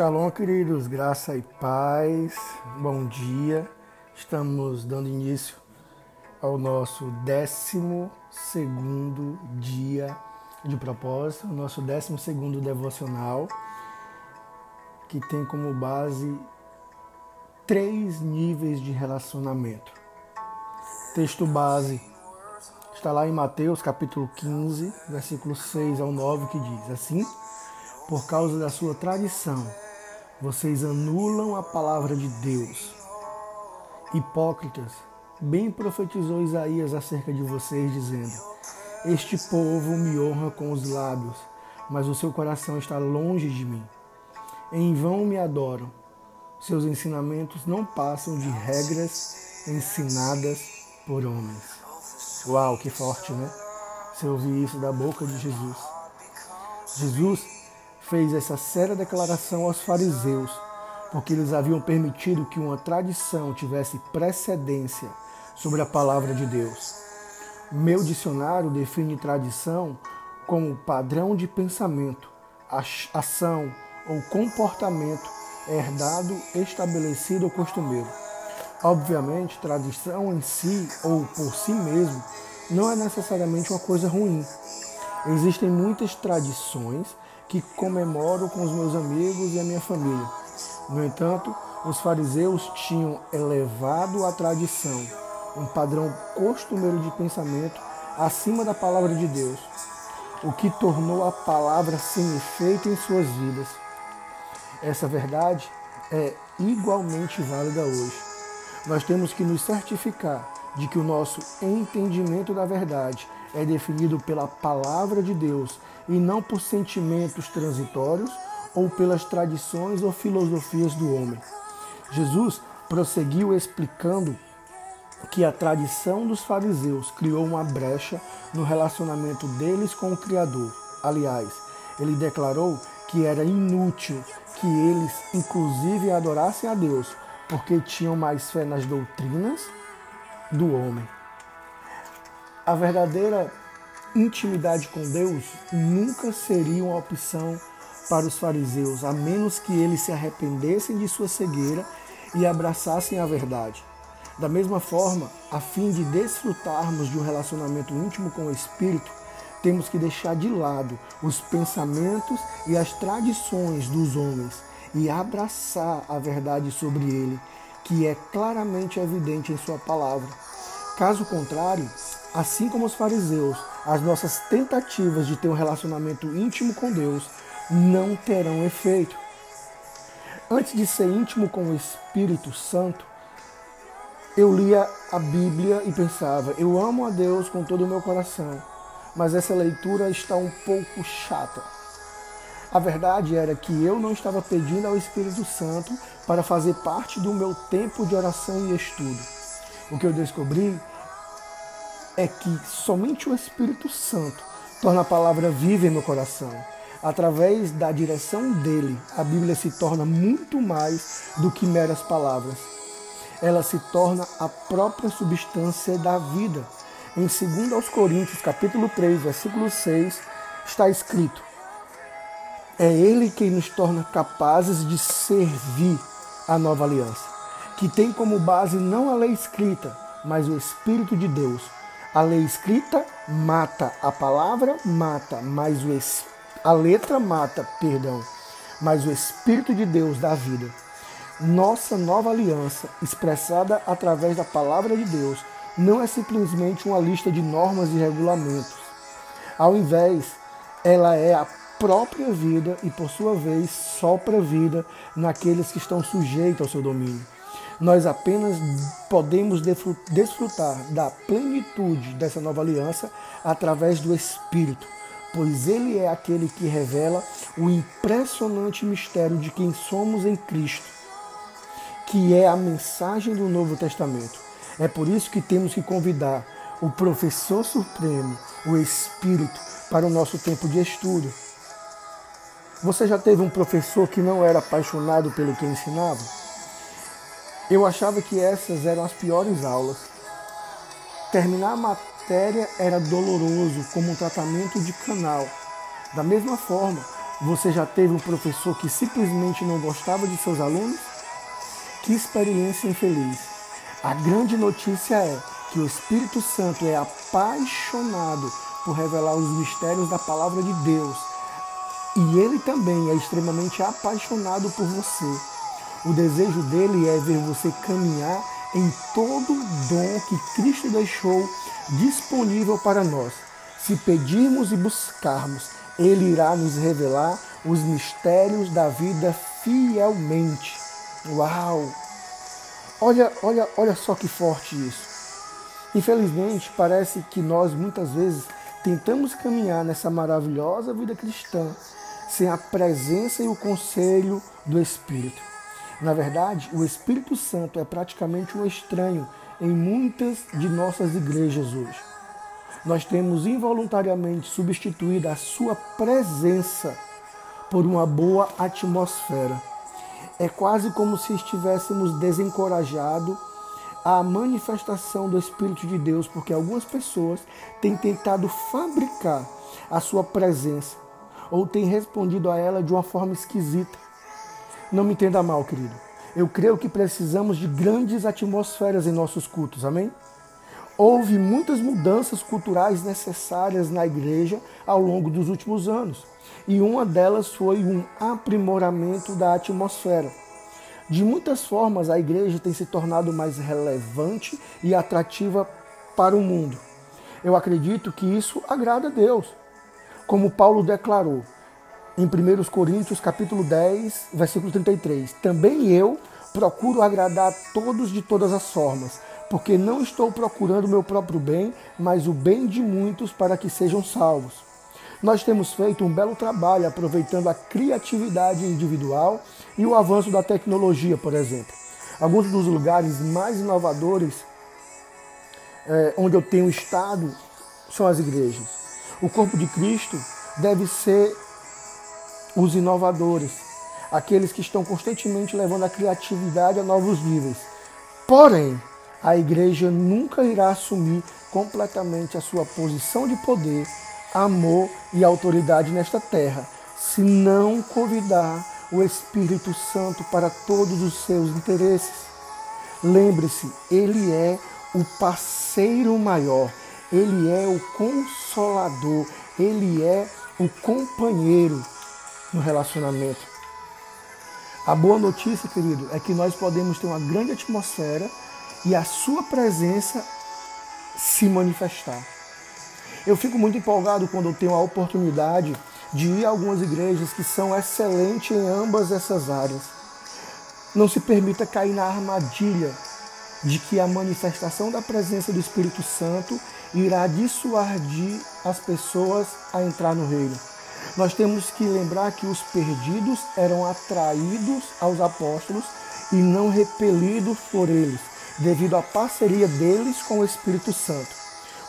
Shalom, queridos, graça e paz, bom dia. Estamos dando início ao nosso 12 dia de propósito, o nosso 12 devocional, que tem como base três níveis de relacionamento. Texto base está lá em Mateus capítulo 15, versículo 6 ao 9, que diz assim por causa da sua tradição, vocês anulam a palavra de Deus. Hipócritas, bem profetizou Isaías acerca de vocês, dizendo: Este povo me honra com os lábios, mas o seu coração está longe de mim. Em vão me adoram. Seus ensinamentos não passam de regras ensinadas por homens. Uau, que forte, né? Você ouvir isso da boca de Jesus. Jesus fez essa séria declaração aos fariseus, porque eles haviam permitido que uma tradição tivesse precedência sobre a palavra de Deus. Meu dicionário define tradição como padrão de pensamento, ação ou comportamento herdado, estabelecido ou costumeiro. Obviamente, tradição em si ou por si mesmo não é necessariamente uma coisa ruim. Existem muitas tradições que comemoro com os meus amigos e a minha família. No entanto, os fariseus tinham elevado a tradição, um padrão costumeiro de pensamento, acima da palavra de Deus, o que tornou a palavra sem efeito em suas vidas. Essa verdade é igualmente válida hoje. Nós temos que nos certificar de que o nosso entendimento da verdade é definido pela palavra de Deus e não por sentimentos transitórios ou pelas tradições ou filosofias do homem. Jesus prosseguiu explicando que a tradição dos fariseus criou uma brecha no relacionamento deles com o Criador. Aliás, ele declarou que era inútil que eles, inclusive, adorassem a Deus, porque tinham mais fé nas doutrinas do homem. A verdadeira intimidade com Deus nunca seria uma opção para os fariseus, a menos que eles se arrependessem de sua cegueira e abraçassem a verdade. Da mesma forma, a fim de desfrutarmos de um relacionamento íntimo com o Espírito, temos que deixar de lado os pensamentos e as tradições dos homens e abraçar a verdade sobre ele, que é claramente evidente em Sua palavra. Caso contrário, assim como os fariseus, as nossas tentativas de ter um relacionamento íntimo com Deus não terão efeito. Antes de ser íntimo com o Espírito Santo, eu lia a Bíblia e pensava, eu amo a Deus com todo o meu coração, mas essa leitura está um pouco chata. A verdade era que eu não estava pedindo ao Espírito Santo para fazer parte do meu tempo de oração e estudo. O que eu descobri é que somente o Espírito Santo torna a palavra viva em meu coração. Através da direção dele, a Bíblia se torna muito mais do que meras palavras. Ela se torna a própria substância da vida. Em 2 Coríntios, capítulo 3, versículo 6, está escrito: É ele quem nos torna capazes de servir a nova aliança, que tem como base não a lei escrita, mas o Espírito de Deus a lei escrita mata, a palavra mata, mas o a letra mata, perdão, mas o Espírito de Deus dá vida. Nossa nova aliança, expressada através da palavra de Deus, não é simplesmente uma lista de normas e regulamentos. Ao invés, ela é a própria vida e, por sua vez, sopra vida naqueles que estão sujeitos ao seu domínio nós apenas podemos desfrutar da plenitude dessa nova aliança através do Espírito, pois Ele é aquele que revela o impressionante mistério de quem somos em Cristo, que é a mensagem do Novo Testamento. É por isso que temos que convidar o professor supremo, o Espírito, para o nosso tempo de estudo. Você já teve um professor que não era apaixonado pelo que ensinava? Eu achava que essas eram as piores aulas. Terminar a matéria era doloroso, como um tratamento de canal. Da mesma forma, Você já teve um professor que simplesmente não gostava de seus alunos? Que experiência infeliz. A grande notícia é que o Espírito Santo é apaixonado por revelar os mistérios da palavra de Deus. E ele também é extremamente apaixonado por você. O desejo dele é ver você caminhar em todo o dom que Cristo deixou disponível para nós. Se pedirmos e buscarmos, ele irá nos revelar os mistérios da vida fielmente. Uau! Olha, olha, olha só que forte isso. Infelizmente, parece que nós muitas vezes tentamos caminhar nessa maravilhosa vida cristã sem a presença e o conselho do Espírito. Na verdade, o Espírito Santo é praticamente um estranho em muitas de nossas igrejas hoje. Nós temos involuntariamente substituído a sua presença por uma boa atmosfera. É quase como se estivéssemos desencorajado a manifestação do Espírito de Deus, porque algumas pessoas têm tentado fabricar a sua presença ou têm respondido a ela de uma forma esquisita. Não me entenda mal, querido. Eu creio que precisamos de grandes atmosferas em nossos cultos, amém? Houve muitas mudanças culturais necessárias na igreja ao longo dos últimos anos, e uma delas foi um aprimoramento da atmosfera. De muitas formas, a igreja tem se tornado mais relevante e atrativa para o mundo. Eu acredito que isso agrada a Deus. Como Paulo declarou em 1 Coríntios capítulo 10, versículo 33, também eu procuro agradar a todos de todas as formas, porque não estou procurando o meu próprio bem, mas o bem de muitos para que sejam salvos. Nós temos feito um belo trabalho aproveitando a criatividade individual e o avanço da tecnologia, por exemplo. Alguns dos lugares mais inovadores é, onde eu tenho estado são as igrejas. O corpo de Cristo deve ser os inovadores, aqueles que estão constantemente levando a criatividade a novos níveis. Porém, a igreja nunca irá assumir completamente a sua posição de poder amor e autoridade nesta terra, se não convidar o Espírito Santo para todos os seus interesses. Lembre-se, ele é o parceiro maior, ele é o consolador, ele é o companheiro no relacionamento. A boa notícia, querido, é que nós podemos ter uma grande atmosfera e a sua presença se manifestar. Eu fico muito empolgado quando eu tenho a oportunidade de ir a algumas igrejas que são excelentes em ambas essas áreas. Não se permita cair na armadilha de que a manifestação da presença do Espírito Santo irá dissuadir as pessoas a entrar no reino. Nós temos que lembrar que os perdidos eram atraídos aos apóstolos e não repelidos por eles, devido à parceria deles com o Espírito Santo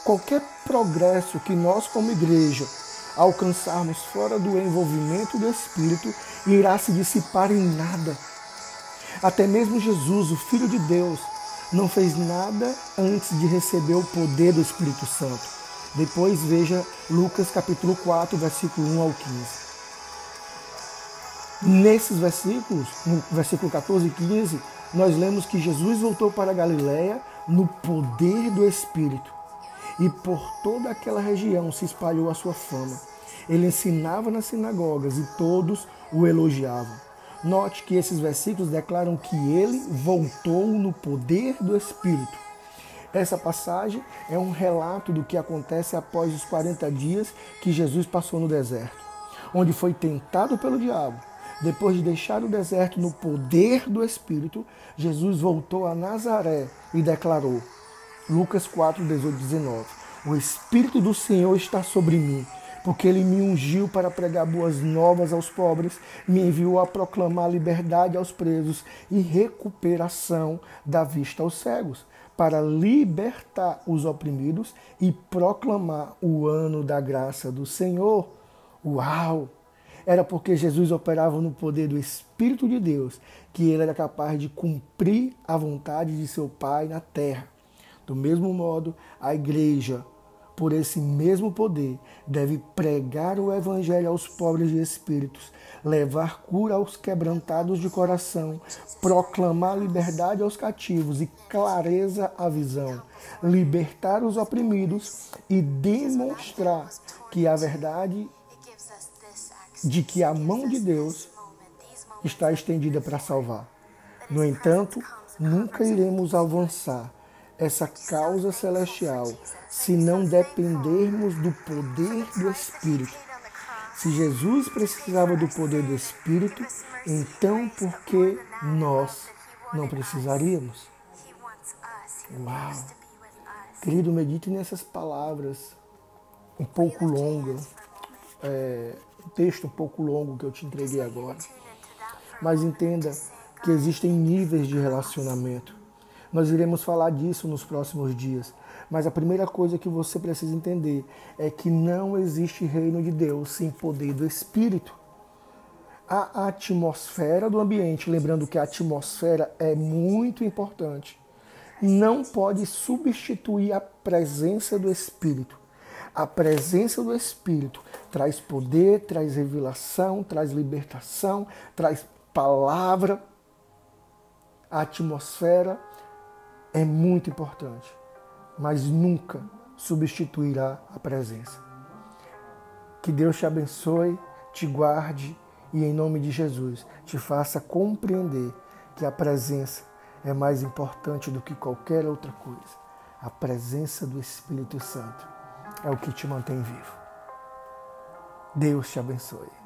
qualquer progresso que nós, como igreja, alcançarmos fora do envolvimento do Espírito, irá se dissipar em nada. Até mesmo Jesus, o Filho de Deus, não fez nada antes de receber o poder do Espírito Santo. Depois veja Lucas capítulo 4, versículo 1 ao 15. Nesses versículos, no versículo 14 e 15, nós lemos que Jesus voltou para Galiléia no poder do Espírito e por toda aquela região se espalhou a sua fama. Ele ensinava nas sinagogas e todos o elogiavam. Note que esses versículos declaram que ele voltou no poder do Espírito. Essa passagem é um relato do que acontece após os 40 dias que Jesus passou no deserto, onde foi tentado pelo diabo. Depois de deixar o deserto no poder do Espírito, Jesus voltou a Nazaré e declarou: Lucas 4, 18, 19. O Espírito do Senhor está sobre mim, porque ele me ungiu para pregar boas novas aos pobres, me enviou a proclamar liberdade aos presos e recuperação da vista aos cegos, para libertar os oprimidos e proclamar o ano da graça do Senhor. Uau! Era porque Jesus operava no poder do Espírito de Deus que ele era capaz de cumprir a vontade de seu Pai na terra. Do mesmo modo, a igreja, por esse mesmo poder, deve pregar o evangelho aos pobres de espíritos, levar cura aos quebrantados de coração, proclamar liberdade aos cativos e clareza à visão, libertar os oprimidos e demonstrar que a verdade de que a mão de Deus está estendida para salvar. No entanto, nunca iremos avançar essa causa celestial se não dependermos do poder do Espírito. Se Jesus precisava do poder do Espírito, então por que nós não precisaríamos? Uau! Querido, medite nessas palavras um pouco longas, é, um texto um pouco longo que eu te entreguei agora. Mas entenda que existem níveis de relacionamento. Nós iremos falar disso nos próximos dias. Mas a primeira coisa que você precisa entender é que não existe reino de Deus sem poder do Espírito. A atmosfera do ambiente, lembrando que a atmosfera é muito importante, não pode substituir a presença do Espírito. A presença do Espírito traz poder, traz revelação, traz libertação, traz palavra. A atmosfera é muito importante, mas nunca substituirá a presença. Que Deus te abençoe, te guarde e, em nome de Jesus, te faça compreender que a presença é mais importante do que qualquer outra coisa. A presença do Espírito Santo é o que te mantém vivo. Deus te abençoe.